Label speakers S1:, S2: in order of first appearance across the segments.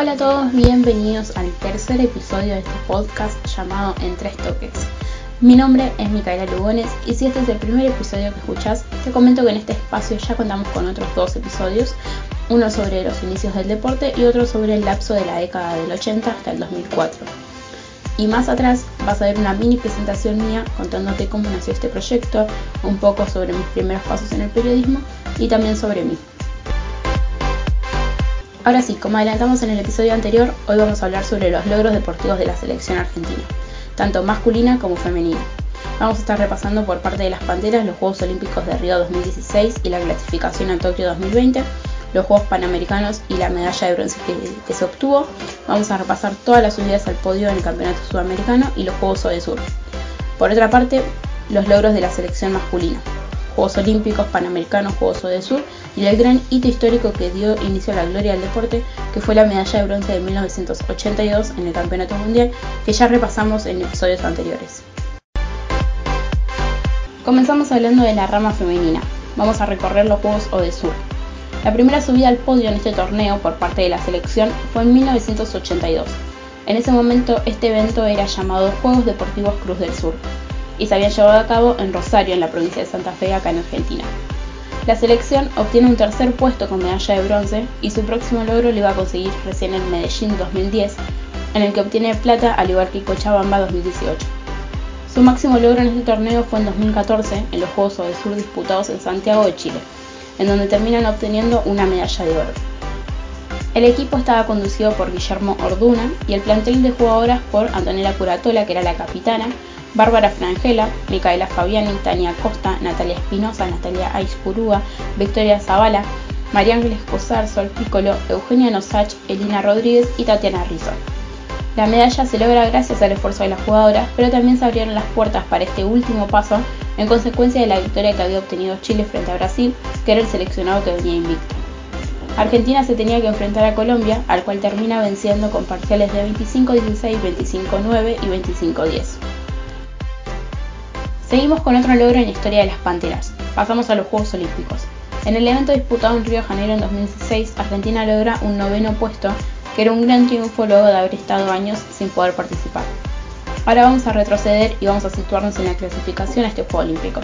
S1: Hola a todos, bienvenidos al tercer episodio de este podcast llamado En Tres Toques. Mi nombre es Micaela Lugones y si este es el primer episodio que escuchas, te comento que en este espacio ya contamos con otros dos episodios, uno sobre los inicios del deporte y otro sobre el lapso de la década del 80 hasta el 2004. Y más atrás vas a ver una mini presentación mía contándote cómo nació este proyecto, un poco sobre mis primeros pasos en el periodismo y también sobre mí. Ahora sí, como adelantamos en el episodio anterior, hoy vamos a hablar sobre los logros deportivos de la selección argentina, tanto masculina como femenina. Vamos a estar repasando por parte de las Panteras los Juegos Olímpicos de Río 2016 y la clasificación a Tokio 2020, los Juegos Panamericanos y la medalla de bronce que, se obtuvo. Vamos a repasar todas las subidas al podio en el Campeonato Sudamericano y los Juegos Sur. Por otra parte, los logros de la selección masculina. Juegos Olímpicos, Panamericanos, Juegos Sur y el gran hito histórico que dio inicio a la gloria del deporte, que fue la medalla de bronce de 1982 en el Campeonato Mundial, que ya repasamos en episodios anteriores. Comenzamos hablando de la rama femenina. Vamos a recorrer los Juegos Sur. La primera subida al podio en este torneo por parte de la selección fue en 1982. En ese momento este evento era llamado Juegos Deportivos Cruz del Sur y se había llevado a cabo en Rosario, en la provincia de Santa Fe, acá en Argentina. La selección obtiene un tercer puesto con medalla de bronce y su próximo logro lo iba a conseguir recién en Medellín 2010, en el que obtiene plata al igual que Cochabamba 2018. Su máximo logro en este torneo fue en 2014 en los Juegos del Sur disputados en Santiago de Chile, en donde terminan obteniendo una medalla de oro. El equipo estaba conducido por Guillermo Orduna y el plantel de jugadoras por Antonella Curatola, que era la capitana, Bárbara Frangela, Micaela Fabiani, Tania Costa, Natalia Espinosa, Natalia Aispurúa, Victoria Zavala, María Ángeles Cosar, Sol Piccolo, Eugenia Nosach, Elina Rodríguez y Tatiana Rizzo. La medalla se logra gracias al esfuerzo de las jugadoras, pero también se abrieron las puertas para este último paso en consecuencia de la victoria que había obtenido Chile frente a Brasil, que era el seleccionado que venía invicto. Argentina se tenía que enfrentar a Colombia, al cual termina venciendo con parciales de 25-16, 25-9 y 25-10. Seguimos con otro logro en la historia de las Panteras. Pasamos a los Juegos Olímpicos. En el evento disputado en Río de Janeiro en 2016, Argentina logra un noveno puesto, que era un gran triunfo luego de haber estado años sin poder participar. Ahora vamos a retroceder y vamos a situarnos en la clasificación a este Juego Olímpico.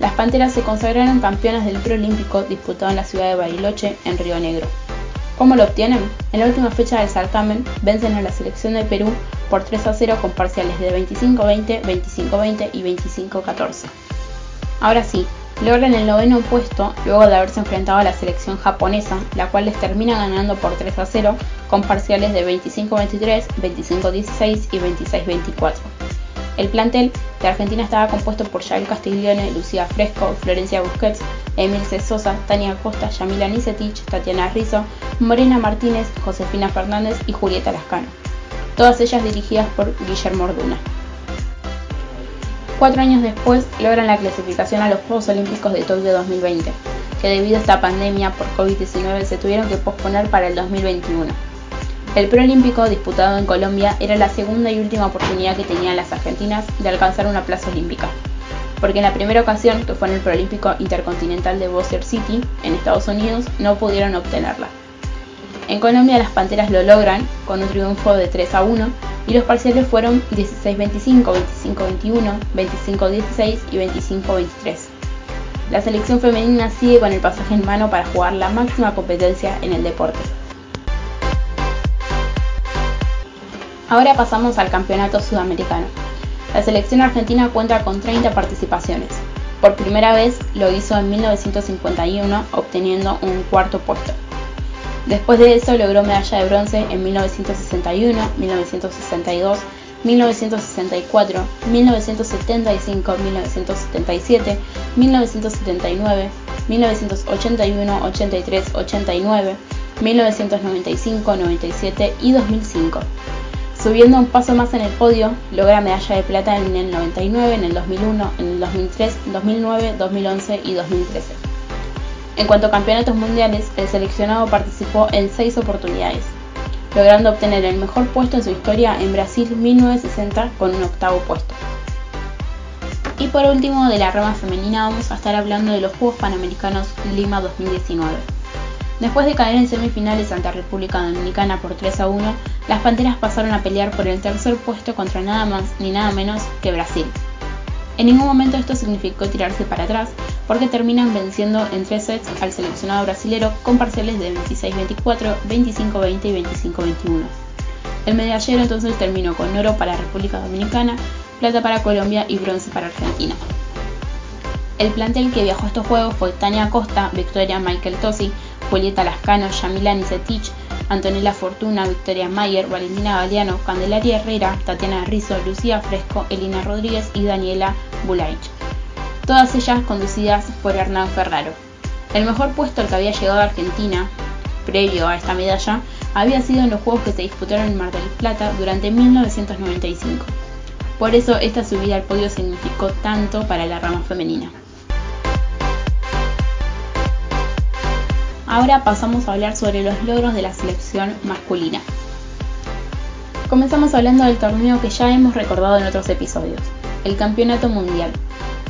S1: Las Panteras se consagraron campeonas del preolímpico disputado en la ciudad de Bariloche, en Río Negro. ¿Cómo lo obtienen? En la última fecha del certamen vencen a la selección de Perú por 3 a 0 con parciales de 25-20, 25-20 y 25-14. Ahora sí, logran el noveno puesto luego de haberse enfrentado a la selección japonesa, la cual les termina ganando por 3 a 0 con parciales de 25-23, 25-16 y 26-24. El plantel de Argentina estaba compuesto por Yael Castiglione, Lucía Fresco, Florencia Busquets, Emil Sosa, Tania Costa, Yamila Nisetich, Tatiana Rizzo, Morena Martínez, Josefina Fernández y Julieta Lascano. Todas ellas dirigidas por Guillermo Orduna. Cuatro años después logran la clasificación a los Juegos Olímpicos de Tokio 2020, que debido a esta pandemia por COVID-19 se tuvieron que posponer para el 2021. El preolímpico disputado en Colombia era la segunda y última oportunidad que tenían las argentinas de alcanzar una plaza olímpica, porque en la primera ocasión, que fue en el preolímpico intercontinental de Bossier City, en Estados Unidos, no pudieron obtenerla. En Colombia las Panteras lo logran con un triunfo de 3 a 1 y los parciales fueron 16-25, 25-21, 25-16 y 25-23. La selección femenina sigue con el pasaje en mano para jugar la máxima competencia en el deporte. Ahora pasamos al Campeonato Sudamericano. La selección argentina cuenta con 30 participaciones. Por primera vez lo hizo en 1951 obteniendo un cuarto puesto. Después de eso logró medalla de bronce en 1961, 1962, 1964, 1975, 1977, 1979, 1981, 83, 89, 1995, 97 y 2005. Subiendo un paso más en el podio, logra medalla de plata en el 99, en el 2001, en el 2003, 2009, 2011 y 2013. En cuanto a campeonatos mundiales, el seleccionado participó en seis oportunidades, logrando obtener el mejor puesto en su historia en Brasil 1960 con un octavo puesto. Y por último, de la rama femenina vamos a estar hablando de los Juegos Panamericanos Lima 2019. Después de caer en semifinales ante República Dominicana por 3 a 1, las Panteras pasaron a pelear por el tercer puesto contra nada más ni nada menos que Brasil. En ningún momento esto significó tirarse para atrás, porque terminan venciendo en tres sets al seleccionado brasilero con parciales de 26-24, 25-20 y 25-21. El medallero entonces terminó con oro para República Dominicana, plata para Colombia y bronce para Argentina. El plantel que viajó a estos juegos fue Tania Acosta, Victoria Michael Tosi, Julieta Lascano, Yamila Nisetich, Antonella Fortuna, Victoria Mayer, Valentina Galeano, Candelaria Herrera, Tatiana Rizzo, Lucía Fresco, Elina Rodríguez y Daniela Bulaich. Todas ellas conducidas por Hernán Ferraro. El mejor puesto al que había llegado Argentina, previo a esta medalla, había sido en los Juegos que se disputaron en Mar del Plata durante 1995. Por eso esta subida al podio significó tanto para la rama femenina. Ahora pasamos a hablar sobre los logros de la selección masculina. Comenzamos hablando del torneo que ya hemos recordado en otros episodios, el Campeonato Mundial.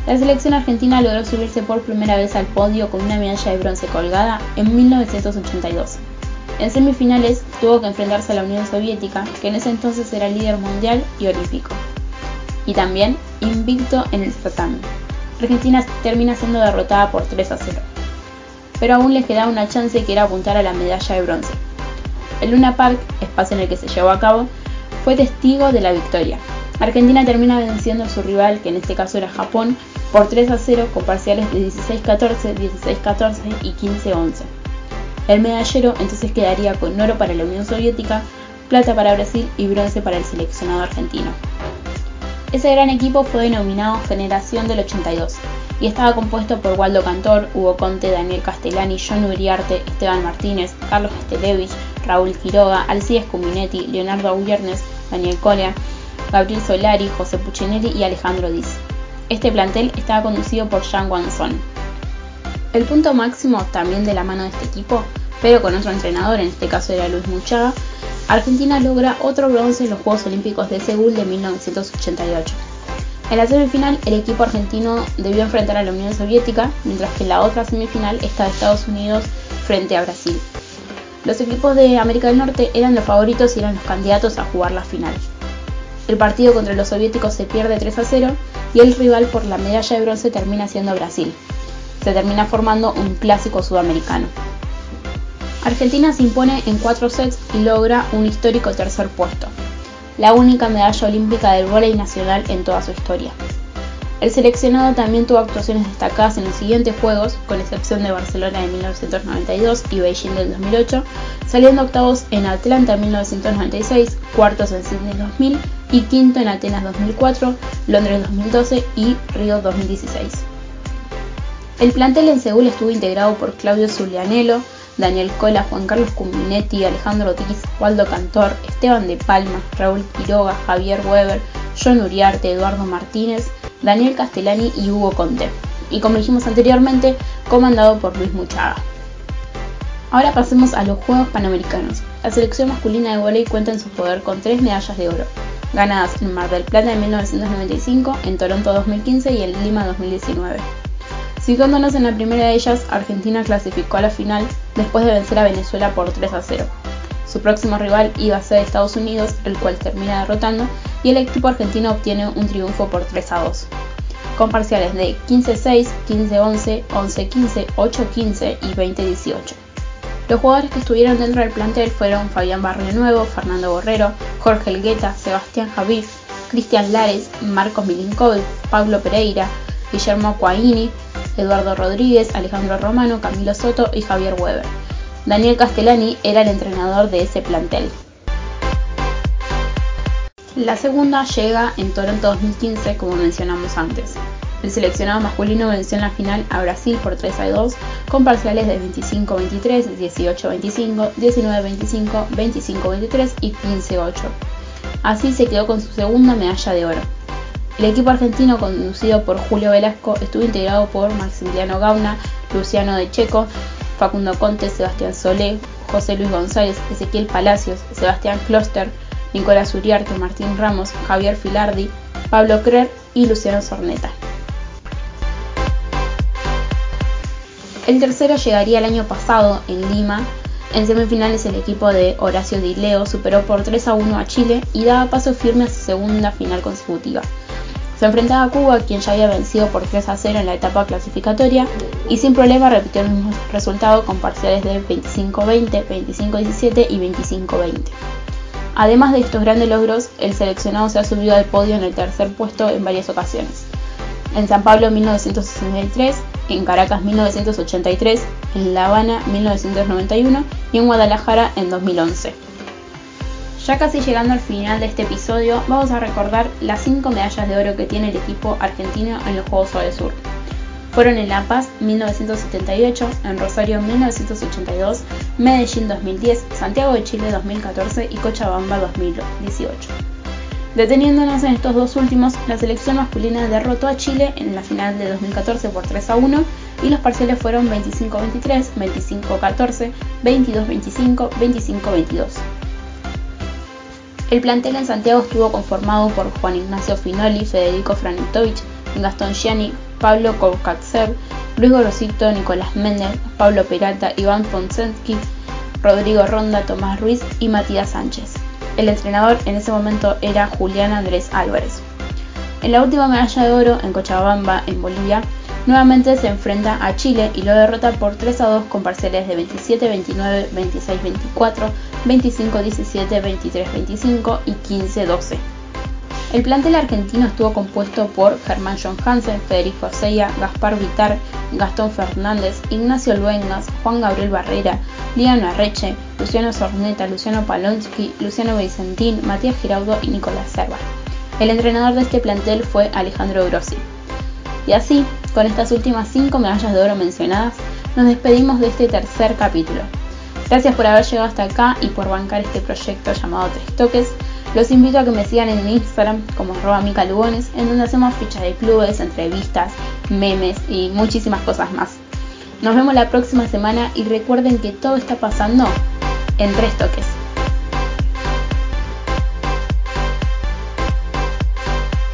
S1: La selección argentina logró subirse por primera vez al podio con una medalla de bronce colgada en 1982. En semifinales tuvo que enfrentarse a la Unión Soviética, que en ese entonces era líder mundial y olímpico. Y también invicto en el certamen. Argentina termina siendo derrotada por 3 a 0 pero aún les quedaba una chance que era apuntar a la medalla de bronce. El Luna Park, espacio en el que se llevó a cabo, fue testigo de la victoria. Argentina termina venciendo a su rival, que en este caso era Japón, por 3 a 0 con parciales de 16-14, 16-14 y 15-11. El medallero entonces quedaría con oro para la Unión Soviética, plata para Brasil y bronce para el seleccionado argentino. Ese gran equipo fue denominado Generación del 82 y estaba compuesto por Waldo Cantor, Hugo Conte, Daniel Castellani, John Uriarte, Esteban Martínez, Carlos Estelevich, Raúl Quiroga, Alcides Cuminetti, Leonardo Auyernes, Daniel Colea, Gabriel Solari, José Puccinelli y Alejandro Diz. Este plantel estaba conducido por Jean Wanson. El punto máximo también de la mano de este equipo, pero con otro entrenador, en este caso era Luis Muchaga, Argentina logra otro bronce en los Juegos Olímpicos de Seúl de 1988. En la semifinal, el equipo argentino debió enfrentar a la Unión Soviética, mientras que en la otra semifinal está Estados Unidos frente a Brasil. Los equipos de América del Norte eran los favoritos y eran los candidatos a jugar la final. El partido contra los soviéticos se pierde 3 a 0 y el rival por la medalla de bronce termina siendo Brasil. Se termina formando un clásico sudamericano. Argentina se impone en 4 sets y logra un histórico tercer puesto la única medalla olímpica del vóley nacional en toda su historia. El seleccionado también tuvo actuaciones destacadas en los siguientes Juegos, con excepción de Barcelona de 1992 y Beijing del 2008, saliendo octavos en Atlanta en 1996, cuartos en Sydney 2000 y quinto en Atenas 2004, Londres 2012 y Río 2016. El plantel en Seúl estuvo integrado por Claudio Zulianello, Daniel Cola, Juan Carlos Cuminetti, Alejandro Diz, Waldo Cantor, Esteban de Palma, Raúl Quiroga, Javier Weber, John Uriarte, Eduardo Martínez, Daniel Castellani y Hugo Conte. Y como dijimos anteriormente, comandado por Luis Muchaga. Ahora pasemos a los Juegos Panamericanos. La selección masculina de voleibol cuenta en su poder con tres medallas de oro, ganadas en Mar del Plata en 1995, en Toronto 2015 y en Lima 2019. Situándonos en la primera de ellas, Argentina clasificó a la final después de vencer a Venezuela por 3 a 0. Su próximo rival iba a ser Estados Unidos, el cual termina derrotando, y el equipo argentino obtiene un triunfo por 3 a 2, con parciales de 15-6, 15-11, 11-15, 8-15 y 20-18. Los jugadores que estuvieron dentro del plantel fueron Fabián Barrio Nuevo, Fernando Borrero, Jorge Elgueta, Sebastián Javier, Cristian Lares, Marcos Milinkovic, Pablo Pereira, Guillermo Coaini, Eduardo Rodríguez, Alejandro Romano, Camilo Soto y Javier Weber. Daniel Castellani era el entrenador de ese plantel. La segunda llega en Toronto 2015, como mencionamos antes. El seleccionado masculino venció en la final a Brasil por 3 a 2 con parciales de 25-23, 18-25, 19-25, 25-23 y 15-8. Así se quedó con su segunda medalla de oro. El equipo argentino, conducido por Julio Velasco, estuvo integrado por Maximiliano Gauna, Luciano De Checo, Facundo Conte, Sebastián Solé, José Luis González, Ezequiel Palacios, Sebastián Kloster, Nicolás Uriarte, Martín Ramos, Javier Filardi, Pablo Crer y Luciano Sorneta. El tercero llegaría el año pasado en Lima. En semifinales el equipo de Horacio Di Leo superó por 3 a 1 a Chile y daba paso firme a su segunda final consecutiva. Se enfrentaba a Cuba, quien ya había vencido por 3 a 0 en la etapa clasificatoria, y sin problema repitió el mismo resultado con parciales de 25-20, 25-17 y 25-20. Además de estos grandes logros, el seleccionado se ha subido al podio en el tercer puesto en varias ocasiones. En San Pablo en 1963, en Caracas 1983, en La Habana 1991 y en Guadalajara en 2011. Ya casi llegando al final de este episodio, vamos a recordar las 5 medallas de oro que tiene el equipo argentino en los Juegos del Sur. Fueron en La Paz 1978, en Rosario 1982, Medellín 2010, Santiago de Chile 2014 y Cochabamba 2018. Deteniéndonos en estos dos últimos, la selección masculina derrotó a Chile en la final de 2014 por 3 a 1 y los parciales fueron 25-23, 25-14, 22-25, 25-22. El plantel en Santiago estuvo conformado por Juan Ignacio Finoli, Federico Franitovich, Gastón Gianni, Pablo Kovkatsev, Luis Gorosito, Nicolás Méndez, Pablo Peralta, Iván Ponsensky, Rodrigo Ronda, Tomás Ruiz y Matías Sánchez. El entrenador en ese momento era Julián Andrés Álvarez. En la última medalla de oro en Cochabamba, en Bolivia, nuevamente se enfrenta a Chile y lo derrota por 3 a 2 con parciales de 27-29, 26-24, 25-17, 23-25 y 15-12. El plantel argentino estuvo compuesto por Germán John Hansen, Federico Aceya, Gaspar Vitar, Gastón Fernández, Ignacio Luengas, Juan Gabriel Barrera, Liano Arreche, Luciano Sorneta, Luciano Palonsky, Luciano Vicentín, Matías Giraudo y Nicolás Serva. El entrenador de este plantel fue Alejandro Grossi. Y así, con estas últimas cinco medallas de oro mencionadas, nos despedimos de este tercer capítulo. Gracias por haber llegado hasta acá y por bancar este proyecto llamado Tres Toques. Los invito a que me sigan en Instagram como arroba Lugones, en donde hacemos fichas de clubes, entrevistas, memes y muchísimas cosas más. Nos vemos la próxima semana y recuerden que todo está pasando en tres toques.